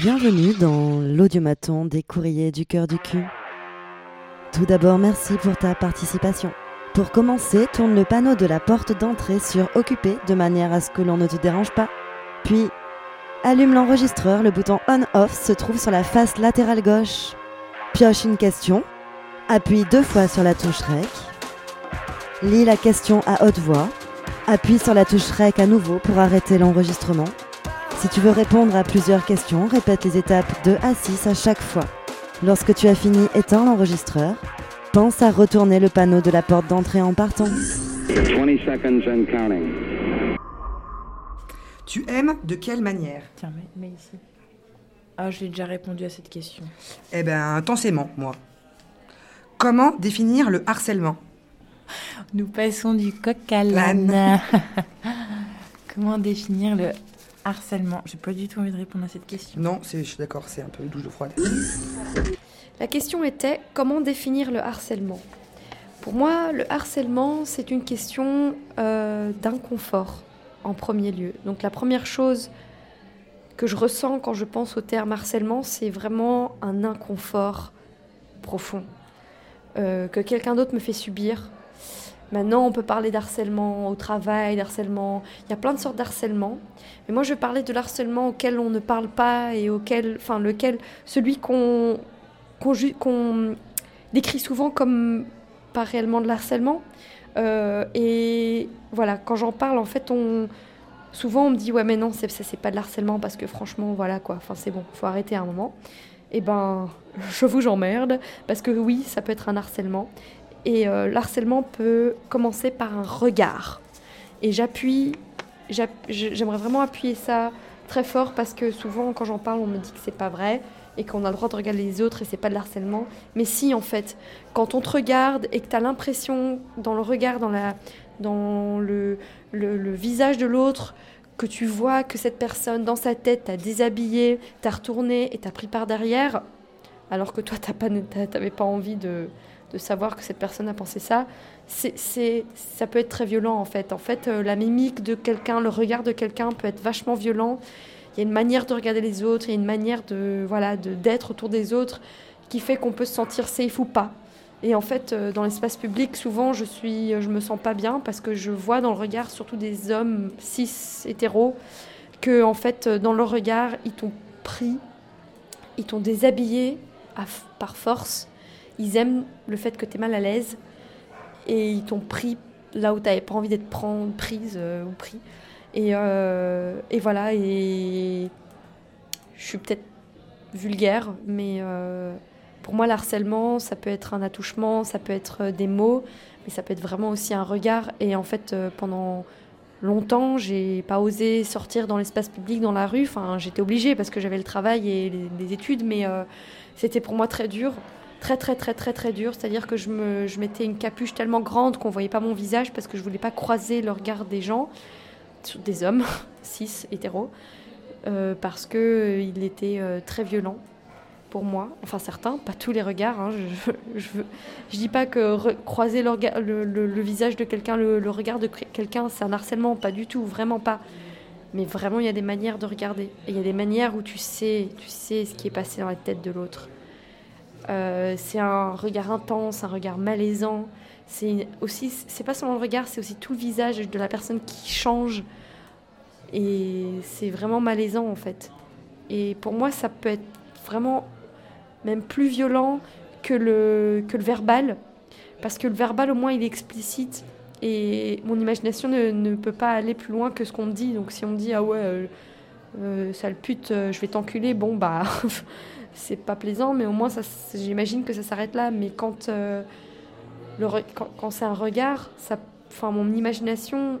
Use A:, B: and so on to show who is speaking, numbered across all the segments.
A: Bienvenue dans l'audiomaton des courriers du cœur du cul. Tout d'abord, merci pour ta participation. Pour commencer, tourne le panneau de la porte d'entrée sur Occupé de manière à ce que l'on ne te dérange pas. Puis, allume l'enregistreur, le bouton On-Off se trouve sur la face latérale gauche. Pioche une question, appuie deux fois sur la touche REC, lis la question à haute voix, appuie sur la touche REC à nouveau pour arrêter l'enregistrement. Si tu veux répondre à plusieurs questions, répète les étapes 2 à 6 à chaque fois. Lorsque tu as fini, éteins l'enregistreur. Pense à retourner le panneau de la porte d'entrée en partant.
B: 20 seconds and counting.
C: Tu aimes de quelle manière?
D: Tiens, mais, mais ici. Ah, j'ai déjà répondu à cette question.
C: Eh ben, intensément, moi. Comment définir le harcèlement?
D: Nous passons du coq à l'âne. Comment définir le harcèlement J'ai pas du tout envie de répondre à cette question.
C: Non, je suis d'accord, c'est un peu douche de froide.
E: La question était comment définir le harcèlement? Pour moi, le harcèlement, c'est une question euh, d'inconfort en premier lieu. Donc la première chose que je ressens quand je pense au terme harcèlement, c'est vraiment un inconfort profond euh, que quelqu'un d'autre me fait subir. Maintenant, on peut parler d'harcèlement au travail, d'harcèlement. Il y a plein de sortes d'harcèlement. Mais moi, je vais parler de l'harcèlement auquel on ne parle pas et auquel, enfin, lequel, celui qu'on décrit souvent comme pas réellement de l'harcèlement. Euh, et voilà, quand j'en parle, en fait, on souvent on me dit ouais mais non, c'est ça pas de l'harcèlement parce que franchement voilà quoi. Enfin c'est bon, faut arrêter un moment. Et ben, je vous j'emmerde parce que oui, ça peut être un harcèlement. Et euh, l'harcèlement peut commencer par un regard. Et j'appuie, j'app- j'aimerais vraiment appuyer ça très fort parce que souvent quand j'en parle, on me dit que c'est pas vrai et qu'on a le droit de regarder les autres et c'est pas de l'harcèlement. Mais si, en fait, quand on te regarde et que tu as l'impression, dans le regard, dans, la, dans le, le, visage de l'autre, que tu vois que cette personne, dans sa tête, t'a déshabillé, t'a retourné et t'a pris par derrière, alors que toi, t'as pas, t'avais pas envie de, de savoir que cette personne a pensé ça, c'est, ça peut être très violent, en fait. En fait, euh, la mimique de quelqu'un, le regard de quelqu'un peut être vachement violent il y a une manière de regarder les autres, il y a une manière de voilà de d'être autour des autres qui fait qu'on peut se sentir safe ou pas. Et en fait, euh, dans l'espace public, souvent, je suis, je me sens pas bien parce que je vois dans le regard, surtout des hommes cis hétéros, que en fait, euh, dans leur regard, ils t'ont pris, ils t'ont déshabillé par force. Ils aiment le fait que tu es mal à l'aise et ils t'ont pris là où tu n'avais pas envie d'être prendre, prise euh, ou pris. Et, euh, et voilà, et je suis peut-être vulgaire, mais euh, pour moi, l'harcèlement, ça peut être un attouchement, ça peut être des mots, mais ça peut être vraiment aussi un regard. Et en fait, pendant longtemps, j'ai pas osé sortir dans l'espace public, dans la rue. Enfin, j'étais obligée parce que j'avais le travail et les, études, mais c'était pour moi très dur. Très, très, très, très, très dur. C'est-à-dire que je, me, je mettais une capuche tellement grande qu'on voyait pas mon visage parce que je voulais pas croiser le regard des gens des hommes, cis, hétéros, euh, parce que euh, il était euh, très violent pour moi. Enfin, certains, pas tous les regards. hein, je, je, je dis pas que croiser le, le- le- le visage de quelqu'un, le, regard de quelqu'un, c'est un harcèlement, pas du tout, vraiment pas. Mais vraiment, il y a des manières de regarder. Il y a des manières où tu sais, tu sais ce qui est passé dans la tête de l'autre. Euh, c'est un regard intense, un regard malaisant. C'est aussi, c'est pas seulement le regard, c'est aussi tout le visage de la personne qui change. Et c'est vraiment malaisant en fait. Et pour moi, ça peut être vraiment même plus violent que le, que le verbal. Parce que le verbal, au moins, il est explicite. Et mon imagination ne, ne peut pas aller plus loin que ce qu'on me dit. Donc si on me dit, ah ouais, euh, euh, sale pute, je vais t'enculer, bon, bah, c'est pas plaisant, mais au moins, j'imagine que ça s'arrête là. Mais quand, euh, quand, quand c'est un regard, ça, enfin, mon imagination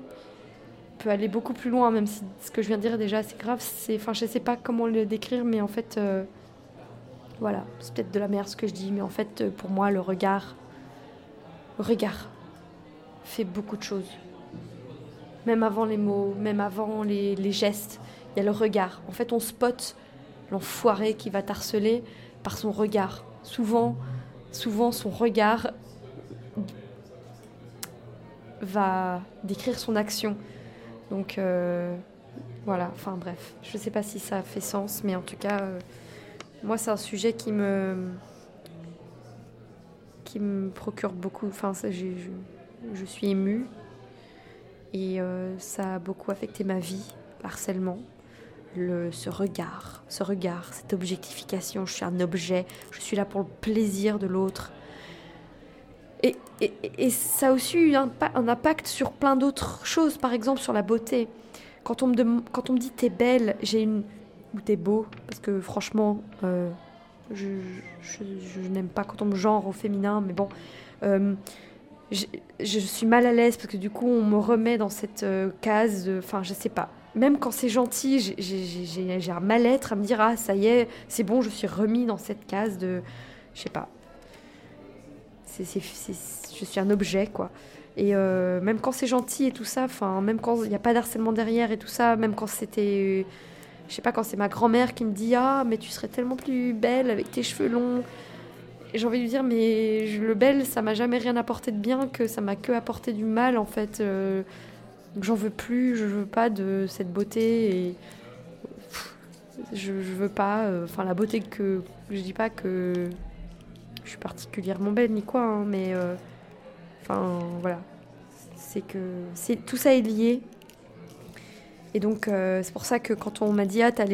E: peut aller beaucoup plus loin, même si ce que je viens de dire déjà c'est grave. C'est, enfin, je sais pas comment le décrire, mais en fait, euh, voilà, c'est peut-être de la merde ce que je dis, mais en fait, euh, pour moi, le regard, regard fait beaucoup de choses. Même avant les mots, même avant les, les gestes, il y a le regard. En fait, on spot l'enfoiré qui va t'harceler par son regard. Souvent, souvent son regard va décrire son action. Donc, euh, Voilà, enfin bref, je ne sais pas si ça fait sens, mais en tout cas, euh, moi c'est un sujet qui me qui me procure beaucoup. Enfin, je, suis émue et euh, ça a beaucoup affecté ma vie, le harcèlement, ce regard, ce regard, cette objectification. Je suis un objet, je suis là pour le plaisir de l'autre. Et, ça a aussi eu un, pa- un impact sur plein d'autres choses, par exemple sur la beauté. Quand on me, dit t'es belle, j'ai une. ou t'es beau, parce que franchement, euh, je, n'aime pas quand on me genre au féminin, mais bon. euh, je, suis mal à l'aise parce que du coup, on me remet dans cette euh, case. Enfin, je sais pas. Même quand c'est gentil, j'ai- un mal-être à me dire Ah, ça y est, c'est bon, je suis remis dans cette case de. Je sais pas. Je suis un objet, quoi. Et euh, même quand c'est gentil et tout ça, enfin, même quand il n'y a pas d'harcèlement derrière et tout ça, même quand c'était. Je sais pas, quand c'est ma grand-mère qui me dit Ah, mais tu serais tellement plus belle avec tes cheveux longs. J'ai envie de lui dire, mais le bel, ça m'a jamais rien apporté de bien, que ça m'a que apporté du mal, en fait. Euh, j'en veux plus, je veux pas de cette beauté. Et je, veux pas. euh, Enfin, la beauté que. Je dis pas que je suis particulièrement belle ni quoi, hein, mais. euh, Enfin, voilà. C'est que. c'est Tout ça est lié. Et donc, euh, c'est pour ça que quand on m'a dit, ah, t'es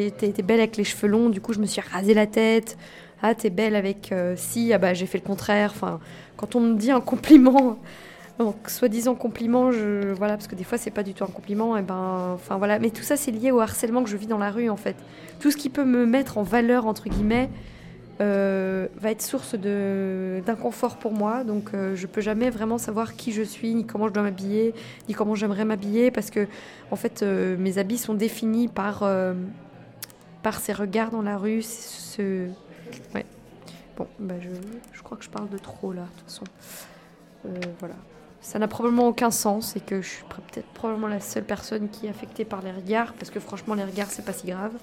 E: belle avec les cheveux longs, du coup, je me suis rasé la tête. Ah, t'es belle avec si, ah bah j'ai fait le contraire. Enfin, quand on me dit un compliment, donc soi-disant compliment, voilà, parce que des fois c'est pas du tout un compliment, et ben, enfin voilà. Mais tout ça c'est lié au harcèlement que je vis dans la rue en fait. Tout ce qui peut me mettre en valeur entre guillemets euh, va être source d'inconfort pour moi. Donc euh, je peux jamais vraiment savoir qui je suis, ni comment je dois m'habiller, ni comment j'aimerais m'habiller, parce que en fait euh, mes habits sont définis par euh, par ces regards dans la rue. Bon, bah je, je crois que je parle de trop là, de toute façon. Voilà. Ça n'a probablement aucun sens et que je suis peut-être probablement la seule personne qui est affectée par les regards, parce que franchement, les regards, c'est pas si grave.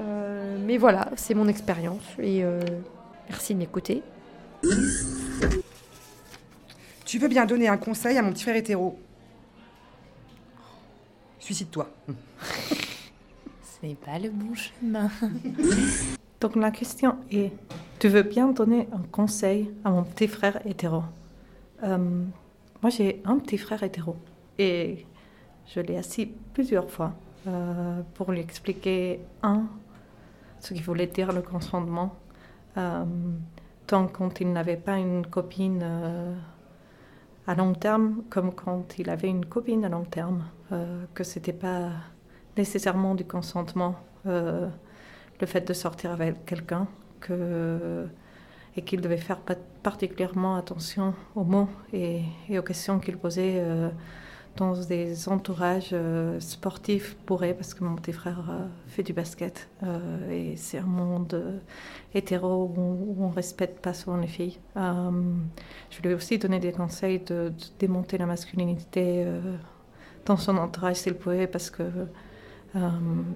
E: Euh, mais voilà, c'est mon expérience et euh, merci de m'écouter.
C: Tu veux bien donner un conseil à mon petit frère hétéro? Suicide-toi.
D: Ce n'est pas le bon chemin.
F: Donc la question est, tu veux bien donner un conseil à mon petit frère hétéro? Euh, Moi j'ai un petit frère hétéro et je l'ai assis plusieurs fois euh, pour lui expliquer, un, ce qu'il voulait dire le consentement, euh, tant quand il n'avait pas une copine à long terme comme quand il avait une copine à long terme, que c'était pas nécessairement du consentement. le fait de sortir avec quelqu'un que, et qu'il devait faire pa- particulièrement attention aux mots et, aux questions qu'il posait euh, dans des entourages euh, sportifs bourrés, parce que mon petit frère euh, fait du basket et c'est un monde hétéro où, on ne respecte pas souvent les filles. Je lui ai aussi donné des conseils de, démonter la masculinité dans son entourage s'il pouvait, parce que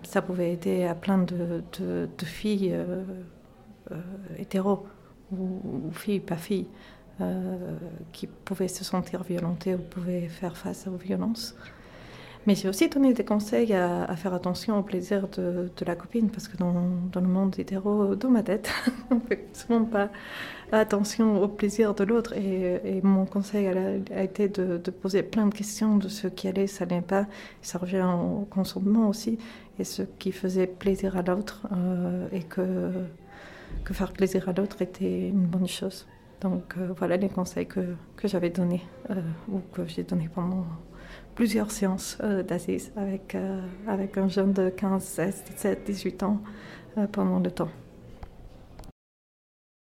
F: ça pouvait aider à plein de, de- filles hétéros ou, filles pas filles euh, qui pouvaient se sentir violentées ou pouvaient faire face aux violences. Mais j'ai aussi donné des conseils à, faire attention au plaisir de, la copine parce que dans, le monde hétéro, dans ma tête, on fait souvent pas attention au plaisir de l'autre. Et, mon conseil a, été de, poser plein de questions de ce qui allait, ça n'allait pas. Ça revient au consentement aussi et ce qui faisait plaisir à l'autre euh, et que, que faire plaisir à l'autre était une bonne chose. Donc euh, voilà les conseils que, j'avais donnés euh, ou que j'ai donnés pendant plusieurs séances euh, d'Aziz avec, euh, avec un jeune de 15, 16, 17, 18 ans pendant le temps.